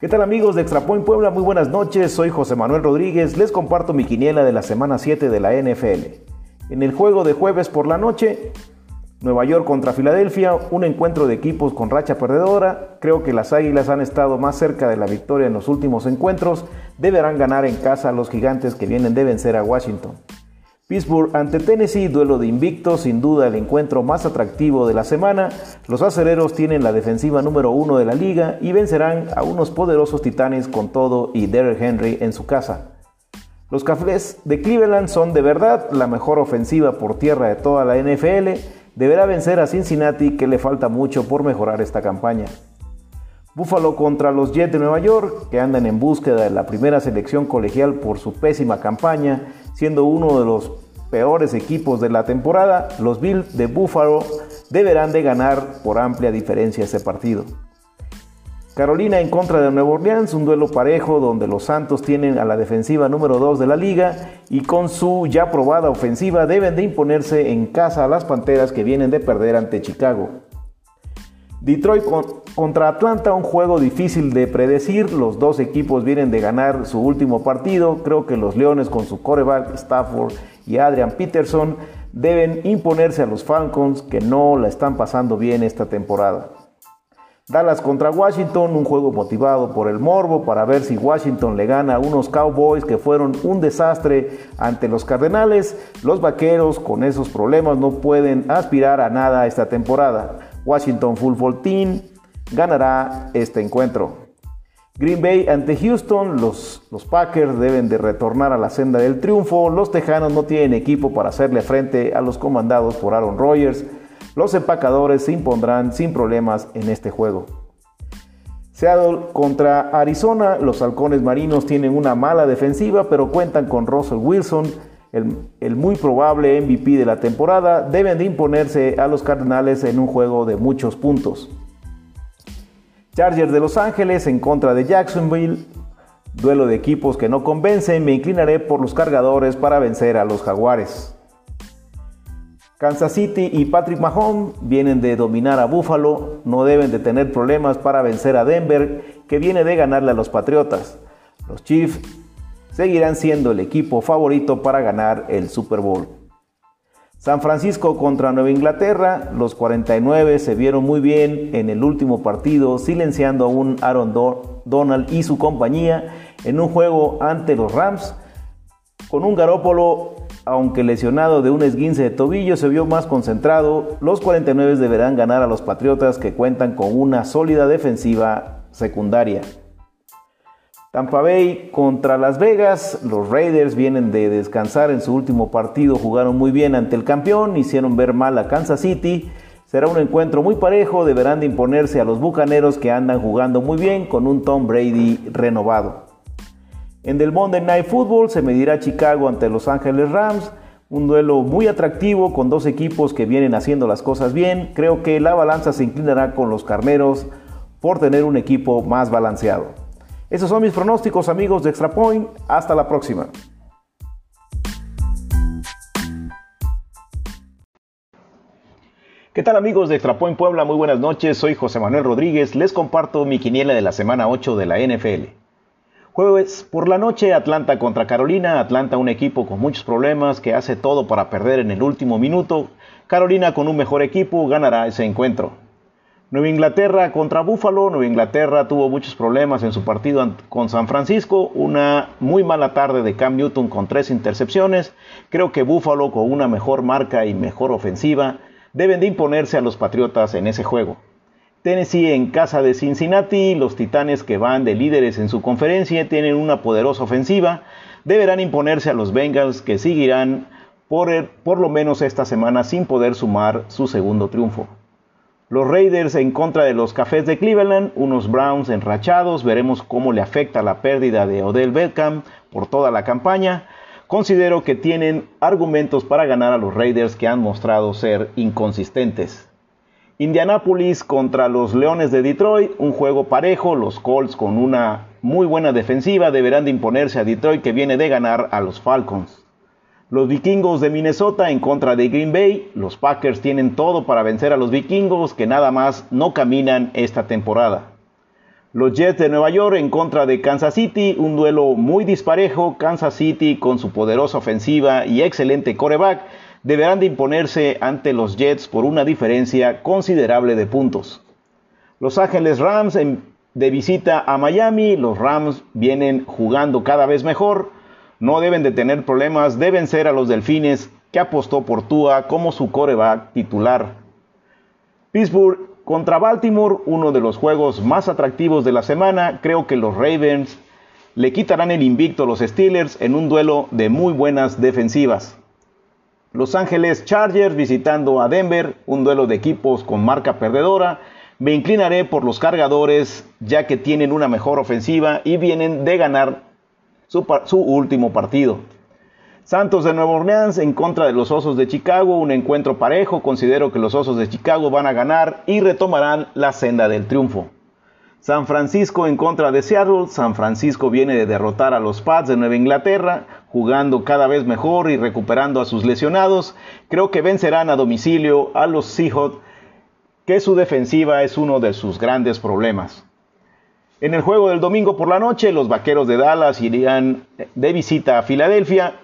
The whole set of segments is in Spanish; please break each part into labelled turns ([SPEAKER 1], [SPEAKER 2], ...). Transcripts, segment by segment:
[SPEAKER 1] ¿Qué tal amigos de Extrapoint Puebla? Muy buenas noches, soy José Manuel Rodríguez, les comparto mi quiniela de la semana 7 de la NFL. En el juego de jueves por la noche, Nueva York contra Filadelfia, un encuentro de equipos con racha perdedora. Creo que las Águilas han estado más cerca de la victoria en los últimos encuentros. Deberán ganar en casa a los gigantes que vienen de vencer a Washington. Pittsburgh ante Tennessee, duelo de invicto, sin duda el encuentro más atractivo de la semana. Los acereros tienen la defensiva número uno de la liga y vencerán a unos poderosos titanes con todo y Derrick Henry en su casa. Los Cafés de Cleveland son de verdad la mejor ofensiva por tierra de toda la NFL. Deberá vencer a Cincinnati que le falta mucho por mejorar esta campaña. Buffalo contra los Jets de Nueva York, que andan en búsqueda de la primera selección colegial por su pésima campaña, siendo uno de los peores equipos de la temporada, los Bills de Buffalo deberán de ganar por amplia diferencia ese partido. Carolina en contra de Nueva Orleans, un duelo parejo donde los Santos tienen a la defensiva número 2 de la liga y con su ya probada ofensiva deben de imponerse en casa a las Panteras que vienen de perder ante Chicago. Detroit contra Atlanta, un juego difícil de predecir. Los dos equipos vienen de ganar su último partido. Creo que los Leones con su coreback Stafford y Adrian Peterson deben imponerse a los Falcons que no la están pasando bien esta temporada. Dallas contra Washington, un juego motivado por el morbo para ver si Washington le gana a unos Cowboys que fueron un desastre ante los Cardenales. Los Vaqueros con esos problemas no pueden aspirar a nada esta temporada. Washington Football Team ganará este encuentro. Green Bay ante Houston, los, los, Packers deben de retornar a la senda del triunfo, los Tejanos no tienen equipo para hacerle frente a los comandados por Aaron Rodgers, los empacadores se impondrán sin problemas en este juego. Seattle contra Arizona, los halcones marinos tienen una mala defensiva, pero cuentan con Russell Wilson, el, muy probable MVP de la temporada, deben de imponerse a los Cardenales en un juego de muchos puntos. Chargers de Los Ángeles en contra de Jacksonville. Duelo de equipos que no convencen, me inclinaré por los cargadores para vencer a los Jaguares. Kansas City y Patrick Mahomes vienen de dominar a Buffalo, no deben de tener problemas para vencer a Denver, que viene de ganarle a los Patriotas. Los Chiefs seguirán siendo el equipo favorito para ganar el Super Bowl. San Francisco contra Nueva Inglaterra, los 49 se vieron muy bien en el último partido, silenciando a un Aaron Donald y su compañía en un juego ante los Rams. Con un Garópolo, aunque lesionado de un esguince de tobillo, se vio más concentrado. Los 49 deberán ganar a los Patriotas que cuentan con una sólida defensiva secundaria. Tampa Bay contra Las Vegas, los Raiders vienen de descansar en su último partido, jugaron muy bien ante el campeón, hicieron ver mal a Kansas City. Será un encuentro muy parejo, deberán de imponerse a los Bucaneros que andan jugando muy bien con un Tom Brady renovado. En del Monday Night Football se medirá Chicago ante Los Ángeles Rams, un duelo muy atractivo con dos equipos que vienen haciendo las cosas bien. Creo que la balanza se inclinará con los Carneros por tener un equipo más balanceado. Esos son mis pronósticos amigos de Extra Point. Hasta la próxima. ¿Qué tal amigos de Extra Point Puebla? Muy buenas noches. Soy José Manuel Rodríguez. Les comparto mi quiniela de la semana 8 de la NFL. Jueves por la noche, Atlanta contra Carolina. Atlanta un equipo con muchos problemas que hace todo para perder en el último minuto. Carolina con un mejor equipo ganará ese encuentro. Nueva Inglaterra contra Buffalo. Nueva Inglaterra tuvo muchos problemas en su partido con San Francisco. Una muy mala tarde de Cam Newton con tres intercepciones. Creo que Buffalo con una mejor marca y mejor ofensiva deben de imponerse a los Patriotas en ese juego. Tennessee en casa de Cincinnati. Los Titanes que van de líderes en su conferencia tienen una poderosa ofensiva. Deberán imponerse a los Bengals que seguirán por, por lo menos esta semana sin poder sumar su segundo triunfo. Los Raiders en contra de los Cafés de Cleveland, unos Browns enrachados, veremos cómo le afecta la pérdida de Odell Beckham por toda la campaña. Considero que tienen argumentos para ganar a los Raiders que han mostrado ser inconsistentes. Indianapolis contra los Leones de Detroit, un juego parejo, los Colts con una muy buena defensiva deberán de imponerse a Detroit que viene de ganar a los Falcons. Los vikingos de Minnesota en contra de Green Bay. Los Packers tienen todo para vencer a los vikingos que nada más no caminan esta temporada. Los Jets de Nueva York en contra de Kansas City, un duelo muy disparejo. Kansas City con su poderosa ofensiva y excelente coreback deberán de imponerse ante los Jets por una diferencia considerable de puntos. Los Ángeles Rams de visita a Miami, los Rams vienen jugando cada vez mejor, no deben de tener problemas de vencer a los Delfines que apostó por Tua como su coreback titular. Pittsburgh contra Baltimore, uno de los juegos más atractivos de la semana, creo que los Ravens le quitarán el invicto a los Steelers en un duelo de muy buenas defensivas. Los Ángeles Chargers visitando a Denver, un duelo de equipos con marca perdedora. Me inclinaré por los cargadores ya que tienen una mejor ofensiva y vienen de ganar su, último partido. Santos de Nueva Orleans en contra de los Osos de Chicago, un encuentro parejo, considero que los Osos de Chicago van a ganar y retomarán la senda del triunfo. San Francisco en contra de Seattle. San Francisco viene de derrotar a los Pats de Nueva Inglaterra, jugando cada vez mejor y recuperando a sus lesionados. Creo que vencerán a domicilio a los Seahawks, que su defensiva es uno de sus grandes problemas. En el juego del domingo por la noche, los Vaqueros de Dallas irían de visita a Filadelfia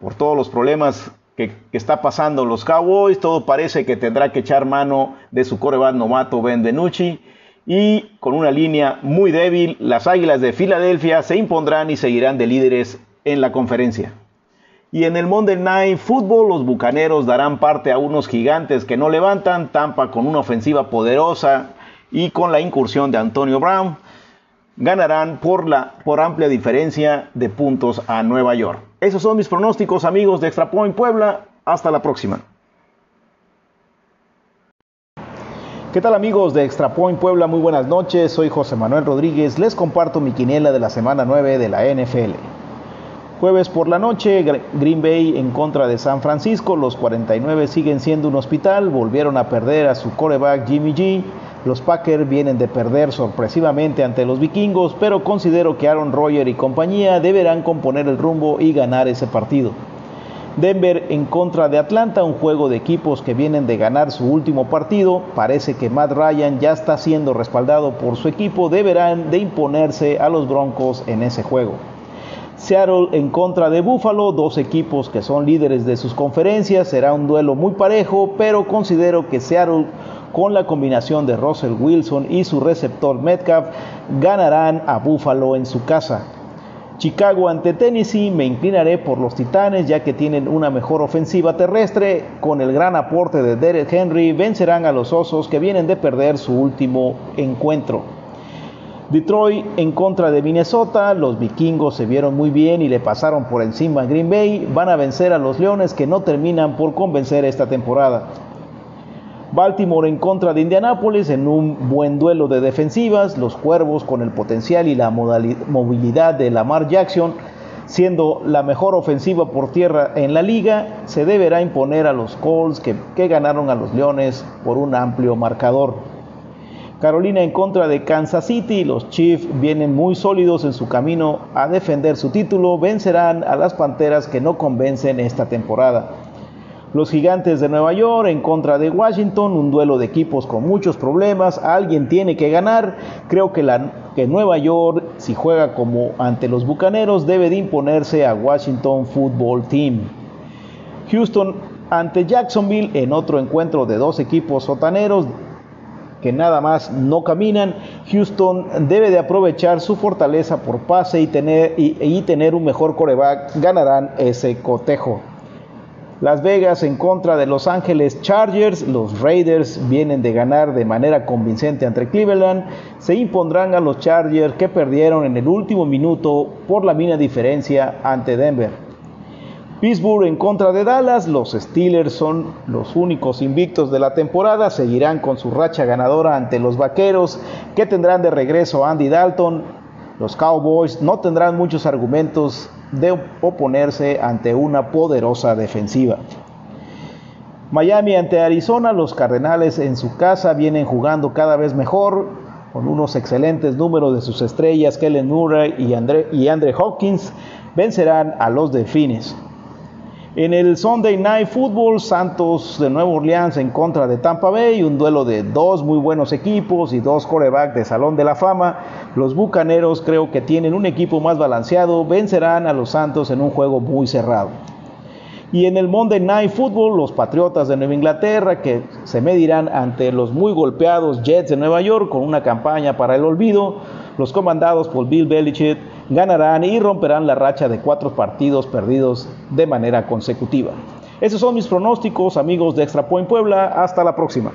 [SPEAKER 1] por todos los problemas que, está pasando los Cowboys. Todo parece que tendrá que echar mano de su coreback novato Ben DiNucci y con una línea muy débil, las Águilas de Filadelfia se impondrán y seguirán de líderes en la conferencia. Y en el Monday Night Football los Bucaneros darán parte a unos gigantes que no levantan, Tampa con una ofensiva poderosa y con la incursión de Antonio Brown ganarán por, la, por amplia diferencia de puntos a Nueva York. Esos son mis pronósticos amigos de Extra Point Puebla. Hasta la próxima. ¿Qué tal amigos de Extra Point Puebla? Muy buenas noches, soy José Manuel Rodríguez, les comparto mi quiniela de la semana 9 de la NFL. Jueves por la noche, Green Bay en contra de San Francisco, los 49 siguen siendo un hospital, volvieron a perder a su coreback Jimmy G, los Packers vienen de perder sorpresivamente ante los vikingos, pero considero que Aaron Rodgers y compañía deberán componer el rumbo y ganar ese partido. Denver en contra de Atlanta, un juego de equipos que vienen de ganar su último partido. Parece que Matt Ryan ya está siendo respaldado por su equipo, deberán de imponerse a los Broncos en ese juego. Seattle en contra de Buffalo, dos equipos que son líderes de sus conferencias, será un duelo muy parejo, pero considero que Seattle con la combinación de Russell Wilson y su receptor Metcalf ganarán a Buffalo en su casa. Chicago ante Tennessee me inclinaré por los Titanes ya que tienen una mejor ofensiva terrestre. Con el gran aporte de Derek Henry vencerán a los Osos que vienen de perder su último encuentro. Detroit en contra de Minnesota, los vikingos se vieron muy bien y le pasaron por encima a Green Bay, van a vencer a los Leones que no terminan por convencer esta temporada. Baltimore en contra de Indianápolis en un buen duelo de defensivas, los Cuervos con el potencial y la movilidad de Lamar Jackson, siendo la mejor ofensiva por tierra en la liga, se deberá imponer a los Colts que, que ganaron a los Leones por un amplio marcador. Carolina en contra de Kansas City, los Chiefs vienen muy sólidos en su camino a defender su título, vencerán a las Panteras que no convencen esta temporada. Los gigantes de Nueva York en contra de Washington, un duelo de equipos con muchos problemas, alguien tiene que ganar. Creo que, la, Nueva York, si juega como ante los Bucaneros, debe de imponerse a Washington Football Team. Houston ante Jacksonville en otro encuentro de dos equipos sotaneros que nada más no caminan. Houston debe de aprovechar su fortaleza por pase y tener, y, tener un mejor coreback. Ganarán ese cotejo. Las Vegas en contra de Los Ángeles Chargers. Los Raiders vienen de ganar de manera convincente ante Cleveland. Se impondrán a los Chargers que perdieron en el último minuto por la mina diferencia ante Denver. Pittsburgh en contra de Dallas. Los Steelers son los únicos invictos de la temporada. Seguirán con su racha ganadora ante los Vaqueros que tendrán de regreso a Andy Dalton. Los Cowboys no tendrán muchos argumentos de oponerse ante una poderosa defensiva. Miami ante Arizona, los Cardenales en su casa vienen jugando cada vez mejor, con unos excelentes números de sus estrellas, Kellen Murray y Andre, y Andre Hopkins, vencerán a los Delfines. En el Sunday Night Football, Santos de Nueva Orleans en contra de Tampa Bay, un duelo de dos muy buenos equipos y dos corebacks de Salón de la Fama. Los Bucaneros creo que tienen un equipo más balanceado, vencerán a los Santos en un juego muy cerrado. Y en el Monday Night Football, los Patriotas de Nueva Inglaterra que se medirán ante los muy golpeados Jets de Nueva York con una campaña para el olvido. Los comandados por Bill Belichick ganarán y romperán la racha de cuatro partidos perdidos de manera consecutiva. Esos son mis pronósticos, amigos de Extra Point Puebla. Hasta la próxima.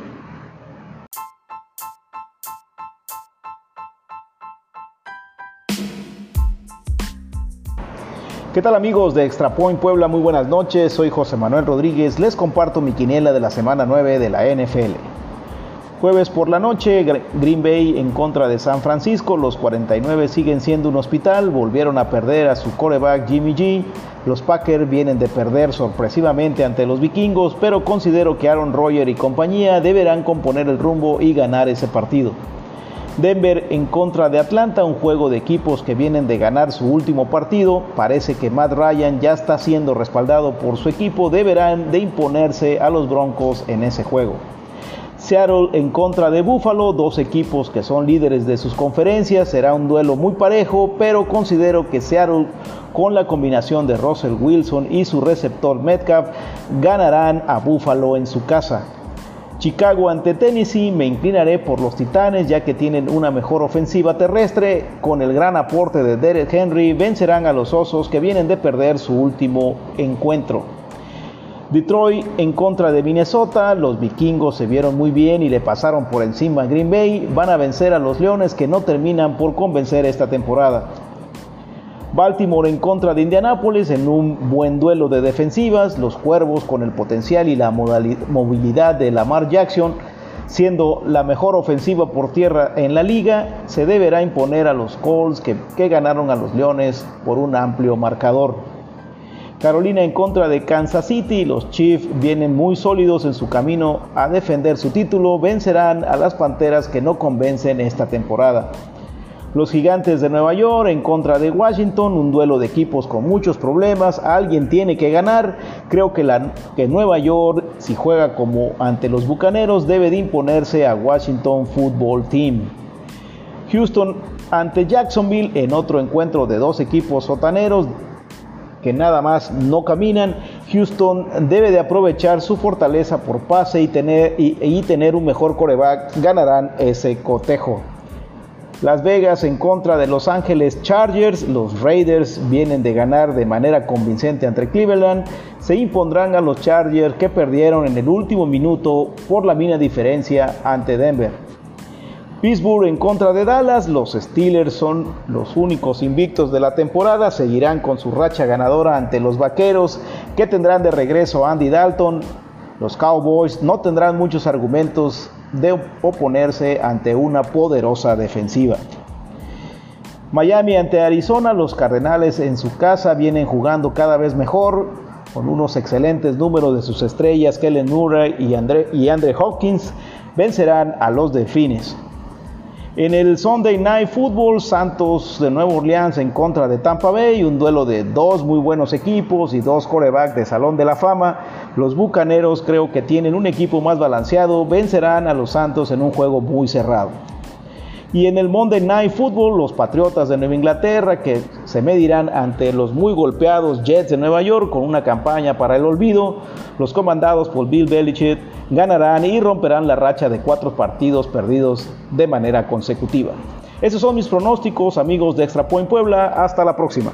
[SPEAKER 1] ¿Qué tal amigos de Extra Point Puebla? Muy buenas noches, soy José Manuel Rodríguez, les comparto mi quiniela de la semana 9 de la NFL. Jueves por la noche, Green Bay en contra de San Francisco, los 49 siguen siendo un hospital, volvieron a perder a su coreback Jimmy G, los Packers vienen de perder sorpresivamente ante los vikingos, pero considero que Aaron Rodgers y compañía deberán componer el rumbo y ganar ese partido. Denver en contra de Atlanta, un juego de equipos que vienen de ganar su último partido. Parece que Matt Ryan ya está siendo respaldado por su equipo, deberán de imponerse a los Broncos en ese juego. Seattle en contra de Buffalo, dos equipos que son líderes de sus conferencias, será un duelo muy parejo, pero considero que Seattle con la combinación de Russell Wilson y su receptor Metcalf ganarán a Buffalo en su casa. Chicago ante Tennessee me inclinaré por los Titanes ya que tienen una mejor ofensiva terrestre. Con el gran aporte de Derek Henry vencerán a los Osos que vienen de perder su último encuentro. Detroit en contra de Minnesota, los vikingos se vieron muy bien y le pasaron por encima a Green Bay, van a vencer a los Leones que no terminan por convencer esta temporada. Baltimore en contra de Indianápolis en un buen duelo de defensivas, los Cuervos con el potencial y la movilidad de Lamar Jackson, siendo la mejor ofensiva por tierra en la liga, se deberá imponer a los Colts que, que ganaron a los Leones por un amplio marcador. Carolina en contra de Kansas City, los Chiefs vienen muy sólidos en su camino a defender su título, vencerán a las Panteras que no convencen esta temporada. Los gigantes de Nueva York en contra de Washington, un duelo de equipos con muchos problemas, alguien tiene que ganar. Creo que, la, Nueva York, si juega como ante los Bucaneros, debe de imponerse a Washington Football Team. Houston ante Jacksonville en otro encuentro de dos equipos sotaneros que nada más no caminan. Houston debe de aprovechar su fortaleza por pase y tener, y tener un mejor coreback. Ganarán ese cotejo. Las Vegas en contra de Los Ángeles Chargers. Los Raiders vienen de ganar de manera convincente ante Cleveland. Se impondrán a los Chargers que perdieron en el último minuto por la mina diferencia ante Denver. Pittsburgh en contra de Dallas. Los Steelers son los únicos invictos de la temporada. Seguirán con su racha ganadora ante los Vaqueros que tendrán de regreso Andy Dalton. Los Cowboys no tendrán muchos argumentos de oponerse ante una poderosa defensiva. Miami ante Arizona, los Cardenales en su casa vienen jugando cada vez mejor, con unos excelentes números de sus estrellas, Kellen Murray y Andre, y Andre Hopkins, vencerán a los Delfines. En el Sunday Night Football, Santos de Nueva Orleans en contra de Tampa Bay, un duelo de dos muy buenos equipos y dos corebacks de Salón de la Fama. Los Bucaneros creo que tienen un equipo más balanceado, vencerán a los Santos en un juego muy cerrado. Y en el Monday Night Football, los Patriotas de Nueva Inglaterra que se medirán ante los muy golpeados Jets de Nueva York con una campaña para el olvido. Los comandados por Bill Belichick ganarán y romperán la racha de cuatro partidos perdidos de manera consecutiva. Esos son mis pronósticos, amigos de Extra Point Puebla. Hasta la próxima.